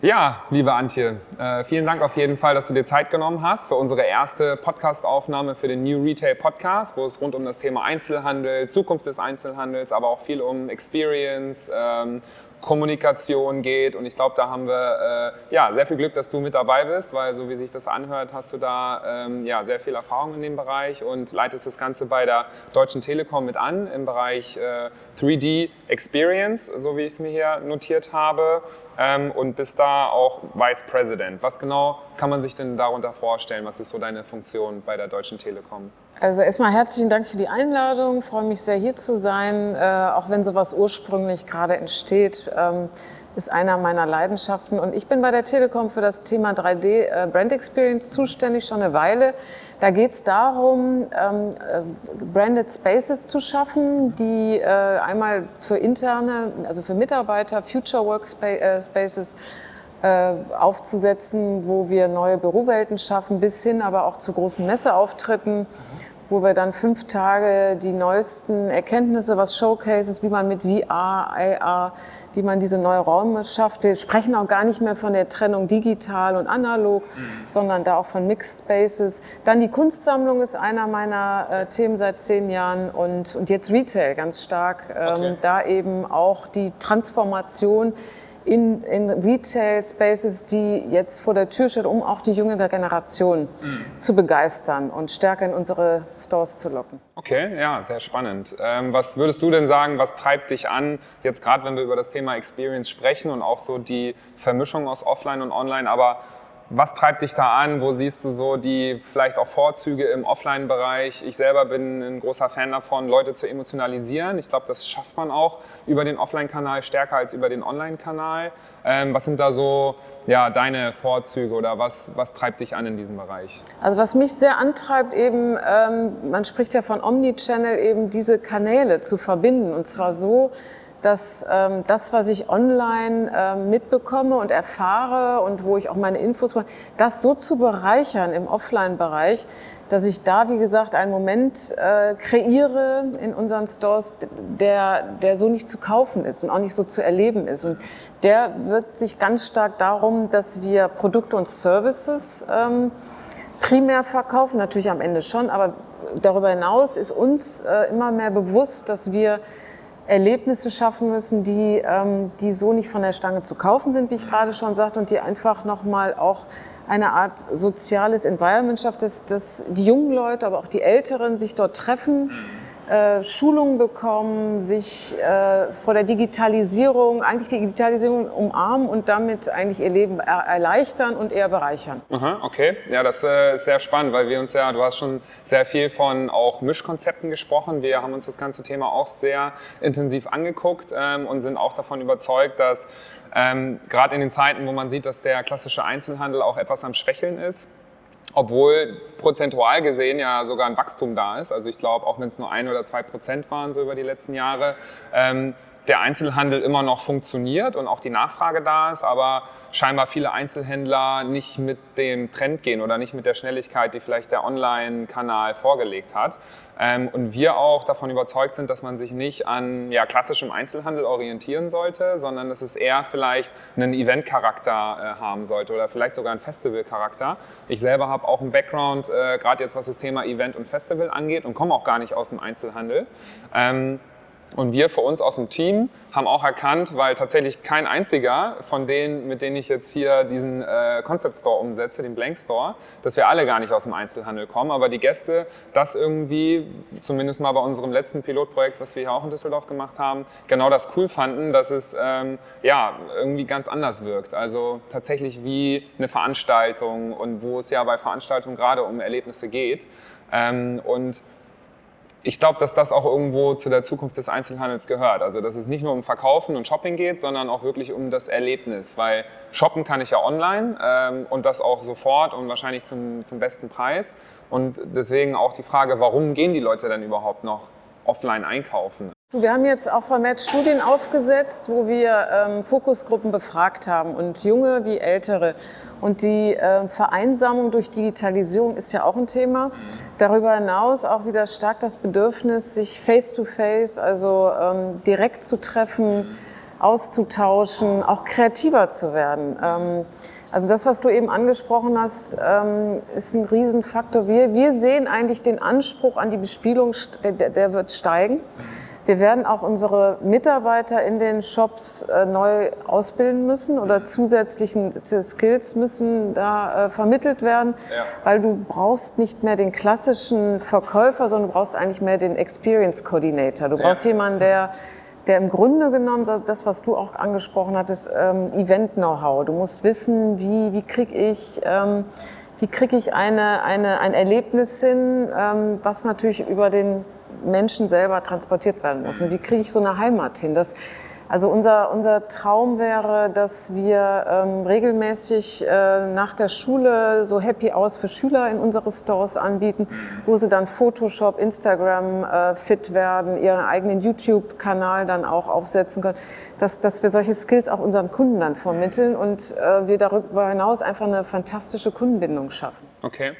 Ja, liebe Antje, äh, vielen Dank auf jeden Fall, dass du dir Zeit genommen hast für unsere erste Podcast-Aufnahme für den New Retail Podcast, wo es rund um das Thema Einzelhandel, Zukunft des Einzelhandels, aber auch viel um Experience, ähm, Kommunikation geht. Und ich glaube, da haben wir äh, ja, sehr viel Glück, dass du mit dabei bist, weil so wie sich das anhört, hast du da ähm, ja, sehr viel Erfahrung in dem Bereich und leitest das Ganze bei der Deutschen Telekom mit an im Bereich äh, 3D Experience, so wie ich es mir hier notiert habe. Ähm, und bist da auch Vice President. Was genau kann man sich denn darunter vorstellen? Was ist so deine Funktion bei der Deutschen Telekom? Also erstmal herzlichen Dank für die Einladung. Ich freue mich sehr hier zu sein, äh, auch wenn sowas ursprünglich gerade entsteht. Ähm, ist einer meiner Leidenschaften. Und ich bin bei der Telekom für das Thema 3D äh, Brand Experience zuständig, schon eine Weile. Da geht es darum, ähm, äh, Branded Spaces zu schaffen, die äh, einmal für interne, also für Mitarbeiter, Future Workspaces äh, aufzusetzen, wo wir neue Bürowelten schaffen, bis hin aber auch zu großen Messeauftritten. Wo wir dann fünf Tage die neuesten Erkenntnisse, was Showcases, wie man mit VR, AR, wie man diese neue Räume schafft. Wir sprechen auch gar nicht mehr von der Trennung digital und analog, mhm. sondern da auch von Mixed Spaces. Dann die Kunstsammlung ist einer meiner äh, Themen seit zehn Jahren und, und jetzt Retail ganz stark. Ähm, okay. Da eben auch die Transformation in, in Retail-Spaces, die jetzt vor der Tür steht, um auch die jüngere Generation mhm. zu begeistern und stärker in unsere Stores zu locken. Okay, ja, sehr spannend. Ähm, was würdest du denn sagen, was treibt dich an, jetzt gerade wenn wir über das Thema Experience sprechen und auch so die Vermischung aus Offline und Online, aber was treibt dich da an? Wo siehst du so die vielleicht auch Vorzüge im Offline-Bereich? Ich selber bin ein großer Fan davon, Leute zu emotionalisieren. Ich glaube, das schafft man auch über den Offline-Kanal stärker als über den Online-Kanal. Ähm, was sind da so ja, deine Vorzüge oder was, was treibt dich an in diesem Bereich? Also was mich sehr antreibt, eben, ähm, man spricht ja von Omnichannel, eben diese Kanäle zu verbinden und zwar so, dass ähm, das, was ich online äh, mitbekomme und erfahre und wo ich auch meine Infos mache, das so zu bereichern im Offline-Bereich, dass ich da, wie gesagt, einen Moment äh, kreiere in unseren Stores, der, der so nicht zu kaufen ist und auch nicht so zu erleben ist. Und der wird sich ganz stark darum, dass wir Produkte und Services ähm, primär verkaufen, natürlich am Ende schon, aber darüber hinaus ist uns äh, immer mehr bewusst, dass wir Erlebnisse schaffen müssen, die, ähm, die so nicht von der Stange zu kaufen sind, wie ich gerade schon sagte, und die einfach nochmal auch eine Art soziales Environment schafft, dass, dass die jungen Leute, aber auch die Älteren sich dort treffen äh, Schulungen bekommen, sich äh, vor der Digitalisierung, eigentlich die Digitalisierung umarmen und damit eigentlich ihr Leben er erleichtern und eher bereichern. Aha, okay, ja, das äh, ist sehr spannend, weil wir uns ja, du hast schon sehr viel von auch Mischkonzepten gesprochen. Wir haben uns das ganze Thema auch sehr intensiv angeguckt ähm, und sind auch davon überzeugt, dass ähm, gerade in den Zeiten, wo man sieht, dass der klassische Einzelhandel auch etwas am Schwächeln ist, obwohl prozentual gesehen ja sogar ein Wachstum da ist. Also ich glaube, auch wenn es nur ein oder zwei Prozent waren so über die letzten Jahre, ähm, der Einzelhandel immer noch funktioniert und auch die Nachfrage da ist, aber scheinbar viele Einzelhändler nicht mit dem Trend gehen oder nicht mit der Schnelligkeit, die vielleicht der Online-Kanal vorgelegt hat. Ähm, und wir auch davon überzeugt sind, dass man sich nicht an ja, klassischem Einzelhandel orientieren sollte, sondern dass es eher vielleicht einen Event-Charakter äh, haben sollte oder vielleicht sogar einen Festival-Charakter. Ich selber habe auch einen Background, äh, gerade jetzt was das Thema Event und Festival angeht und komme auch gar nicht aus dem Einzelhandel. Und wir für uns aus dem Team haben auch erkannt, weil tatsächlich kein einziger von denen, mit denen ich jetzt hier diesen äh, Concept Store umsetze, den Blank Store, dass wir alle gar nicht aus dem Einzelhandel kommen, aber die Gäste das irgendwie, zumindest mal bei unserem letzten Pilotprojekt, was wir hier auch in Düsseldorf gemacht haben, genau das cool fanden, dass es ähm, ja irgendwie ganz anders wirkt. Also tatsächlich wie eine Veranstaltung und wo es ja bei Veranstaltungen gerade um Erlebnisse geht. Ähm, und ich glaube, dass das auch irgendwo zu der Zukunft des Einzelhandels gehört. Also, dass es nicht nur um Verkaufen und Shopping geht, sondern auch wirklich um das Erlebnis. Weil shoppen kann ich ja online ähm, und das auch sofort und wahrscheinlich zum, zum besten Preis. Und deswegen auch die Frage, warum gehen die Leute denn überhaupt noch offline einkaufen? Wir haben jetzt auch vermehrt Studien aufgesetzt, wo wir ähm, Fokusgruppen befragt haben und junge wie ältere. Und die äh, Vereinsamung durch Digitalisierung ist ja auch ein Thema. Darüber hinaus auch wieder stark das Bedürfnis, sich face-to-face, -face, also ähm, direkt zu treffen, auszutauschen, auch kreativer zu werden. Ähm, also das, was du eben angesprochen hast, ähm, ist ein Riesenfaktor. Wir, wir sehen eigentlich den Anspruch an die Bespielung, der, der wird steigen. Wir werden auch unsere Mitarbeiter in den Shops äh, neu ausbilden müssen oder zusätzlichen Skills müssen da äh, vermittelt werden, ja. weil du brauchst nicht mehr den klassischen Verkäufer, sondern du brauchst eigentlich mehr den Experience Coordinator. Du brauchst ja. jemanden, der der im Grunde genommen, das, was du auch angesprochen hattest, ähm, Event-Know-how. Du musst wissen, wie, wie kriege ich, ähm, wie krieg ich eine, eine, ein Erlebnis hin, ähm, was natürlich über den Menschen selber transportiert werden muss. Und wie kriege ich so eine Heimat hin? Das, also unser, unser Traum wäre, dass wir ähm, regelmäßig äh, nach der Schule so Happy Hours für Schüler in unsere Stores anbieten, wo sie dann Photoshop, Instagram äh, fit werden, ihren eigenen YouTube-Kanal dann auch aufsetzen können, dass, dass wir solche Skills auch unseren Kunden dann vermitteln und äh, wir darüber hinaus einfach eine fantastische Kundenbindung schaffen. Okay.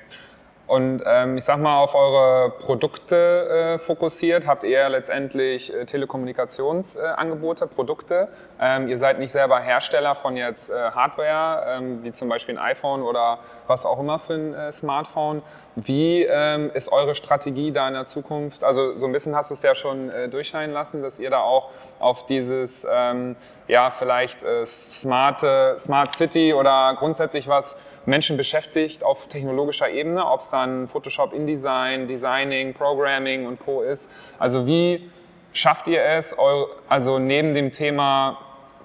Und ähm, ich sag mal, auf eure Produkte äh, fokussiert, habt ihr letztendlich äh, Telekommunikationsangebote, äh, Produkte. Ähm, ihr seid nicht selber Hersteller von jetzt äh, Hardware, ähm, wie zum Beispiel ein iPhone oder was auch immer für ein äh, Smartphone. Wie ähm, ist eure Strategie da in der Zukunft? Also so ein bisschen hast du es ja schon äh, durchscheinen lassen, dass ihr da auch auf dieses, ähm, ja, vielleicht smarte, Smart City oder grundsätzlich was Menschen beschäftigt auf technologischer Ebene, ob es dann Photoshop, InDesign, Designing, Programming und Co. ist. Also wie schafft ihr es, also neben dem Thema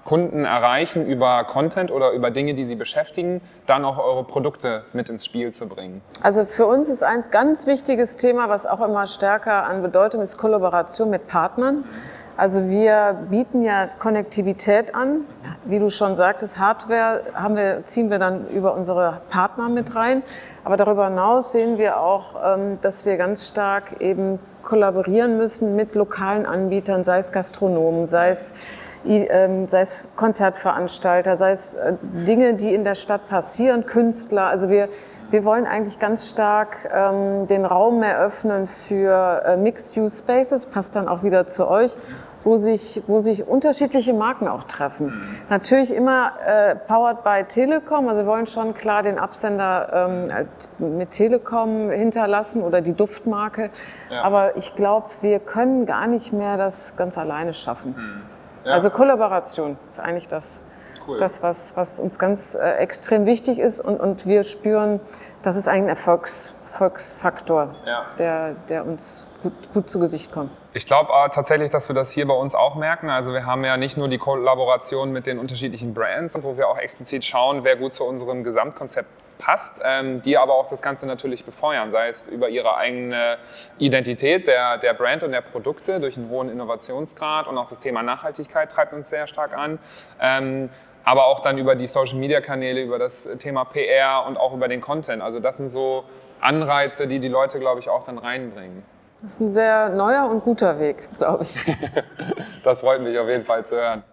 Kunden erreichen über Content oder über Dinge, die sie beschäftigen, dann auch eure Produkte mit ins Spiel zu bringen? Also für uns ist ein ganz wichtiges Thema, was auch immer stärker an Bedeutung ist, Kollaboration mit Partnern. Also wir bieten ja Konnektivität an. Wie du schon sagtest, Hardware haben wir, ziehen wir dann über unsere Partner mit rein. Aber darüber hinaus sehen wir auch, ähm, dass wir ganz stark eben kollaborieren müssen mit lokalen Anbietern, sei es Gastronomen, sei es, ähm, sei es Konzertveranstalter, sei es äh, Dinge, die in der Stadt passieren, Künstler. Also wir, wir wollen eigentlich ganz stark ähm, den Raum eröffnen für äh, Mixed-Use-Spaces, passt dann auch wieder zu euch wo sich, wo sich unterschiedliche Marken auch treffen. Mhm. Natürlich immer äh, powered by Telekom, also wir wollen schon klar den Absender ähm, mit Telekom hinterlassen oder die Duftmarke. Ja. Aber ich glaube, wir können gar nicht mehr das ganz alleine schaffen. Mhm. Ja. Also Kollaboration ist eigentlich das, cool. das was, was uns ganz äh, extrem wichtig ist und, und wir spüren, das ist ein Erfolgs, Erfolgsfaktor, ja. der, der uns gut, gut zu Gesicht kommt. Ich glaube äh, tatsächlich, dass wir das hier bei uns auch merken. Also wir haben ja nicht nur die Kollaboration mit den unterschiedlichen Brands, wo wir auch explizit schauen, wer gut zu unserem Gesamtkonzept passt, ähm, die aber auch das Ganze natürlich befeuern, sei es über ihre eigene Identität der, der Brand und der Produkte durch einen hohen Innovationsgrad und auch das Thema Nachhaltigkeit treibt uns sehr stark an. Ähm, aber auch dann über die Social-Media-Kanäle, über das Thema PR und auch über den Content. Also das sind so Anreize, die die Leute, glaube ich, auch dann reinbringen. Das ist ein sehr neuer und guter Weg, glaube ich. das freut mich auf jeden Fall zu hören.